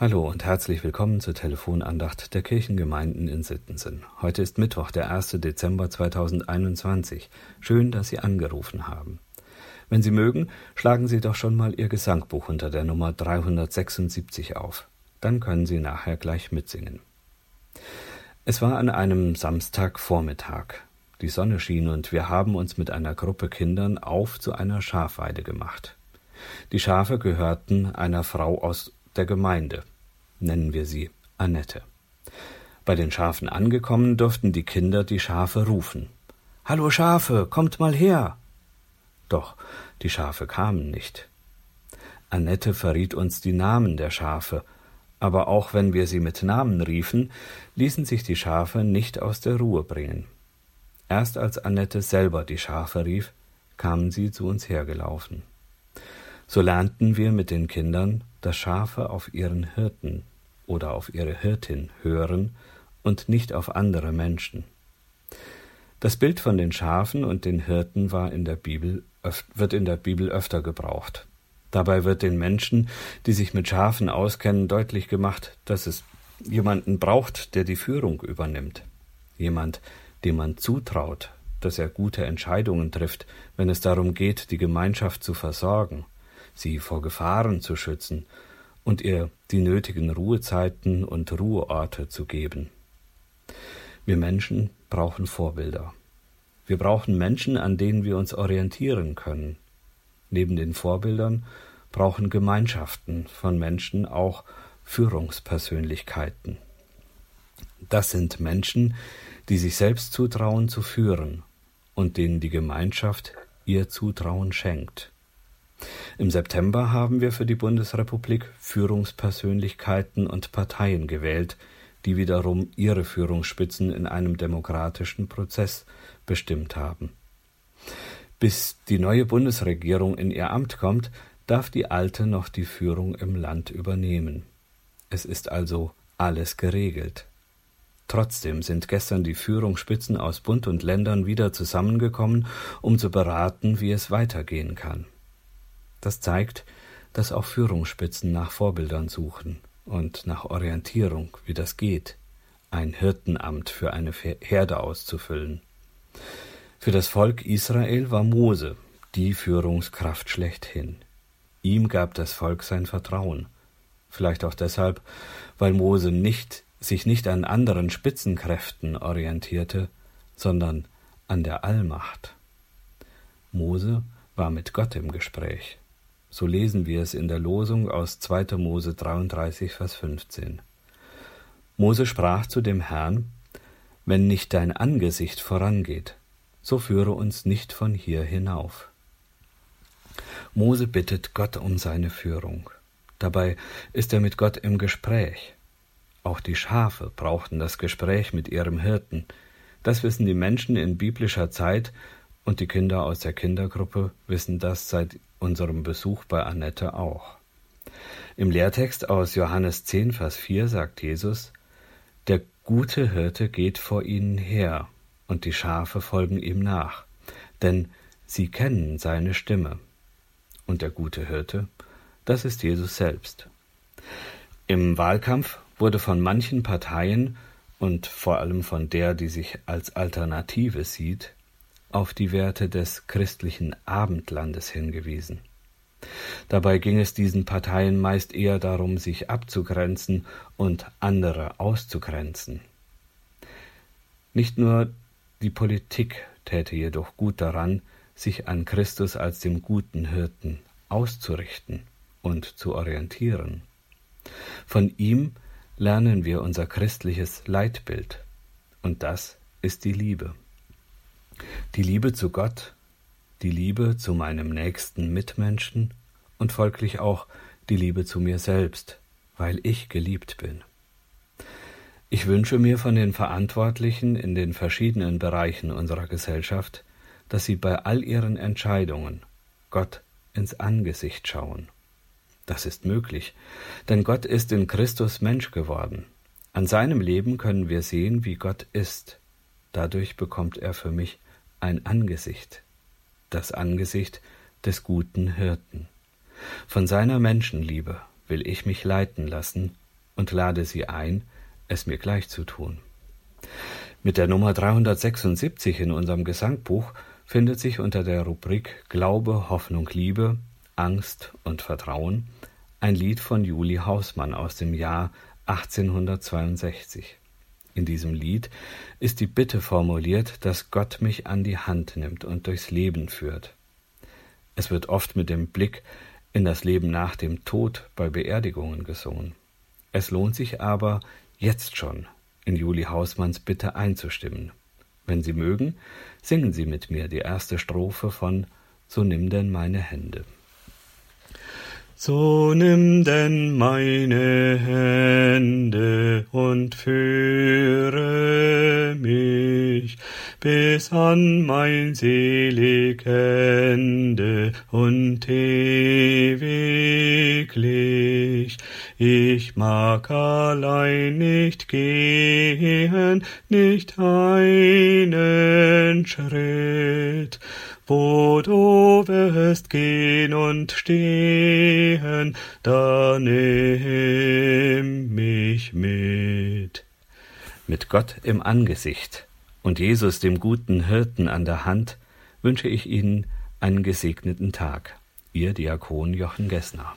Hallo und herzlich willkommen zur Telefonandacht der Kirchengemeinden in Sittensen. Heute ist Mittwoch, der 1. Dezember 2021. Schön, dass Sie angerufen haben. Wenn Sie mögen, schlagen Sie doch schon mal Ihr Gesangbuch unter der Nummer 376 auf. Dann können Sie nachher gleich mitsingen. Es war an einem Samstagvormittag. Die Sonne schien und wir haben uns mit einer Gruppe Kindern auf zu einer Schafweide gemacht. Die Schafe gehörten einer Frau aus der Gemeinde, nennen wir sie Annette. Bei den Schafen angekommen, durften die Kinder die Schafe rufen. Hallo Schafe, kommt mal her. Doch die Schafe kamen nicht. Annette verriet uns die Namen der Schafe, aber auch wenn wir sie mit Namen riefen, ließen sich die Schafe nicht aus der Ruhe bringen. Erst als Annette selber die Schafe rief, kamen sie zu uns hergelaufen. So lernten wir mit den Kindern, dass Schafe auf ihren Hirten oder auf ihre Hirtin hören und nicht auf andere Menschen. Das Bild von den Schafen und den Hirten war in der Bibel, wird in der Bibel öfter gebraucht. Dabei wird den Menschen, die sich mit Schafen auskennen, deutlich gemacht, dass es jemanden braucht, der die Führung übernimmt. Jemand, dem man zutraut, dass er gute Entscheidungen trifft, wenn es darum geht, die Gemeinschaft zu versorgen sie vor Gefahren zu schützen und ihr die nötigen Ruhezeiten und Ruheorte zu geben. Wir Menschen brauchen Vorbilder. Wir brauchen Menschen, an denen wir uns orientieren können. Neben den Vorbildern brauchen Gemeinschaften von Menschen auch Führungspersönlichkeiten. Das sind Menschen, die sich selbst zutrauen zu führen und denen die Gemeinschaft ihr Zutrauen schenkt. Im September haben wir für die Bundesrepublik Führungspersönlichkeiten und Parteien gewählt, die wiederum ihre Führungsspitzen in einem demokratischen Prozess bestimmt haben. Bis die neue Bundesregierung in ihr Amt kommt, darf die alte noch die Führung im Land übernehmen. Es ist also alles geregelt. Trotzdem sind gestern die Führungsspitzen aus Bund und Ländern wieder zusammengekommen, um zu beraten, wie es weitergehen kann. Das zeigt, dass auch Führungsspitzen nach Vorbildern suchen und nach Orientierung, wie das geht, ein Hirtenamt für eine Herde auszufüllen. Für das Volk Israel war Mose die Führungskraft schlechthin. Ihm gab das Volk sein Vertrauen. Vielleicht auch deshalb, weil Mose nicht, sich nicht an anderen Spitzenkräften orientierte, sondern an der Allmacht. Mose war mit Gott im Gespräch. So lesen wir es in der Losung aus 2. Mose 33, Vers 15. Mose sprach zu dem Herrn, Wenn nicht dein Angesicht vorangeht, so führe uns nicht von hier hinauf. Mose bittet Gott um seine Führung. Dabei ist er mit Gott im Gespräch. Auch die Schafe brauchten das Gespräch mit ihrem Hirten. Das wissen die Menschen in biblischer Zeit und die Kinder aus der Kindergruppe wissen das seit unserem Besuch bei Annette auch. Im Lehrtext aus Johannes 10, Vers 4 sagt Jesus, Der gute Hirte geht vor ihnen her, und die Schafe folgen ihm nach, denn sie kennen seine Stimme. Und der gute Hirte, das ist Jesus selbst. Im Wahlkampf wurde von manchen Parteien und vor allem von der, die sich als Alternative sieht, auf die Werte des christlichen Abendlandes hingewiesen. Dabei ging es diesen Parteien meist eher darum, sich abzugrenzen und andere auszugrenzen. Nicht nur die Politik täte jedoch gut daran, sich an Christus als dem guten Hirten auszurichten und zu orientieren. Von ihm lernen wir unser christliches Leitbild, und das ist die Liebe. Die Liebe zu Gott, die Liebe zu meinem nächsten Mitmenschen und folglich auch die Liebe zu mir selbst, weil ich geliebt bin. Ich wünsche mir von den Verantwortlichen in den verschiedenen Bereichen unserer Gesellschaft, dass sie bei all ihren Entscheidungen Gott ins Angesicht schauen. Das ist möglich, denn Gott ist in Christus Mensch geworden. An seinem Leben können wir sehen, wie Gott ist. Dadurch bekommt er für mich ein Angesicht, das Angesicht des guten Hirten. Von seiner Menschenliebe will ich mich leiten lassen und lade Sie ein, es mir gleich zu tun. Mit der Nummer 376 in unserem Gesangbuch findet sich unter der Rubrik Glaube, Hoffnung, Liebe, Angst und Vertrauen ein Lied von Juli Hausmann aus dem Jahr 1862. In diesem Lied ist die Bitte formuliert, dass Gott mich an die Hand nimmt und durchs Leben führt. Es wird oft mit dem Blick in das Leben nach dem Tod bei Beerdigungen gesungen. Es lohnt sich aber, jetzt schon in Juli Hausmanns Bitte einzustimmen. Wenn Sie mögen, singen Sie mit mir die erste Strophe von So nimm denn meine Hände. So nimm denn meine Hände und führe mich bis an mein selig Ende und ewiglich. Ich mag allein nicht gehen, nicht einen Schritt, wo du wirst gehen und stehen, da nimm mich mit. Mit Gott im Angesicht und Jesus, dem guten Hirten, an der Hand, wünsche ich Ihnen einen gesegneten Tag. Ihr Diakon Jochen Gessner.